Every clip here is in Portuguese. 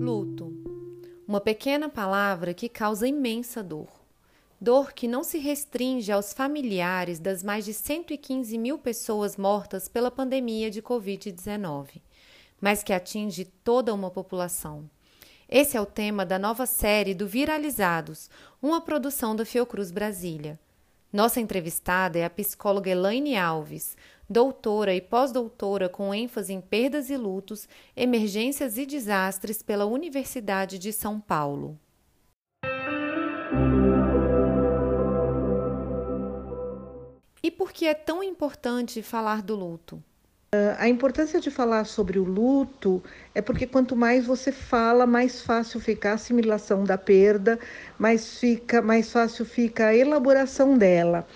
Luto. Uma pequena palavra que causa imensa dor. Dor que não se restringe aos familiares das mais de 115 mil pessoas mortas pela pandemia de Covid-19, mas que atinge toda uma população. Esse é o tema da nova série do Viralizados, uma produção da Fiocruz Brasília. Nossa entrevistada é a psicóloga Elaine Alves, doutora e pós-doutora com ênfase em perdas e lutos, emergências e desastres pela Universidade de São Paulo. E por que é tão importante falar do luto? A importância de falar sobre o luto é porque quanto mais você fala, mais fácil fica a assimilação da perda, mais fica mais fácil fica a elaboração dela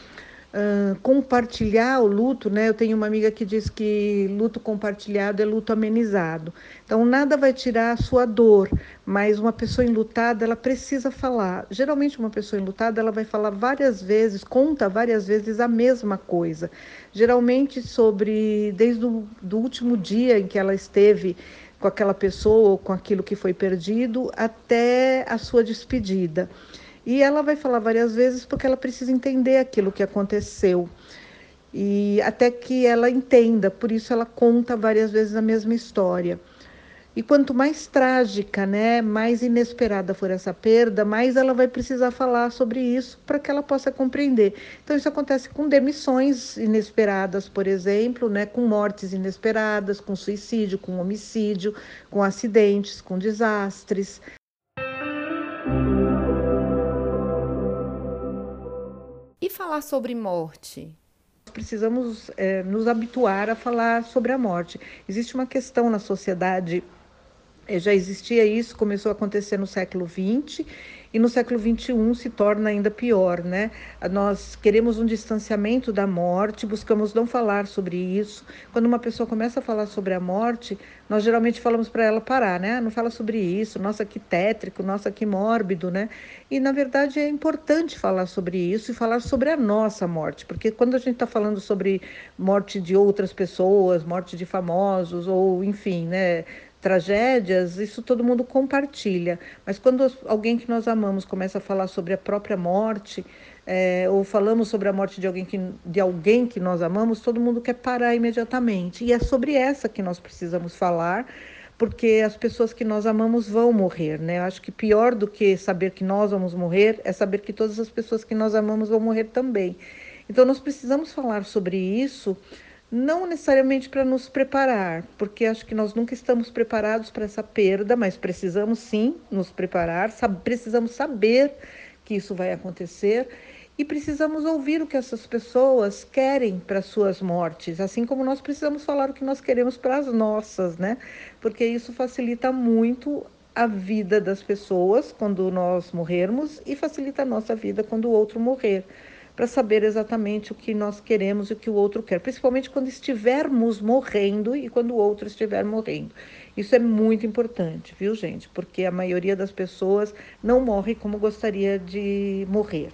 compartilhar o luto, né? Eu tenho uma amiga que diz que luto compartilhado é luto amenizado. Então nada vai tirar a sua dor, mas uma pessoa enlutada ela precisa falar. Geralmente uma pessoa enlutada ela vai falar várias vezes, conta várias vezes a mesma coisa. Geralmente sobre desde o do último dia em que ela esteve com aquela pessoa ou com aquilo que foi perdido até a sua despedida. E ela vai falar várias vezes porque ela precisa entender aquilo que aconteceu. E até que ela entenda, por isso ela conta várias vezes a mesma história. E quanto mais trágica, né, mais inesperada for essa perda, mais ela vai precisar falar sobre isso para que ela possa compreender. Então isso acontece com demissões inesperadas, por exemplo, né, com mortes inesperadas, com suicídio, com homicídio, com acidentes, com desastres. Falar sobre morte? Precisamos é, nos habituar a falar sobre a morte. Existe uma questão na sociedade, é, já existia isso, começou a acontecer no século XX e no século XXI se torna ainda pior, né? Nós queremos um distanciamento da morte, buscamos não falar sobre isso. Quando uma pessoa começa a falar sobre a morte, nós geralmente falamos para ela parar, né? Não fala sobre isso, nossa que tétrico, nossa que mórbido, né? E na verdade é importante falar sobre isso e falar sobre a nossa morte, porque quando a gente está falando sobre morte de outras pessoas, morte de famosos ou enfim, né? Tragédias, isso todo mundo compartilha. Mas quando alguém que nós amamos começa a falar sobre a própria morte, é, ou falamos sobre a morte de alguém, que, de alguém que nós amamos, todo mundo quer parar imediatamente. E é sobre essa que nós precisamos falar, porque as pessoas que nós amamos vão morrer, né? Eu acho que pior do que saber que nós vamos morrer é saber que todas as pessoas que nós amamos vão morrer também. Então nós precisamos falar sobre isso não necessariamente para nos preparar, porque acho que nós nunca estamos preparados para essa perda, mas precisamos sim nos preparar, precisamos saber que isso vai acontecer e precisamos ouvir o que essas pessoas querem para suas mortes, assim como nós precisamos falar o que nós queremos para as nossas, né? Porque isso facilita muito a vida das pessoas quando nós morrermos e facilita a nossa vida quando o outro morrer para saber exatamente o que nós queremos e o que o outro quer, principalmente quando estivermos morrendo e quando o outro estiver morrendo. Isso é muito importante, viu, gente? Porque a maioria das pessoas não morre como gostaria de morrer.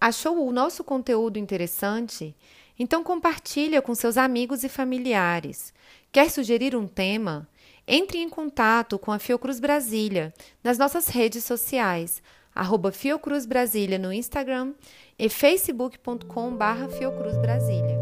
Achou o nosso conteúdo interessante? Então compartilha com seus amigos e familiares. Quer sugerir um tema? Entre em contato com a Fiocruz Brasília nas nossas redes sociais, arroba Fiocruz Brasília no Instagram e facebook.com barra Fiocruz Brasília.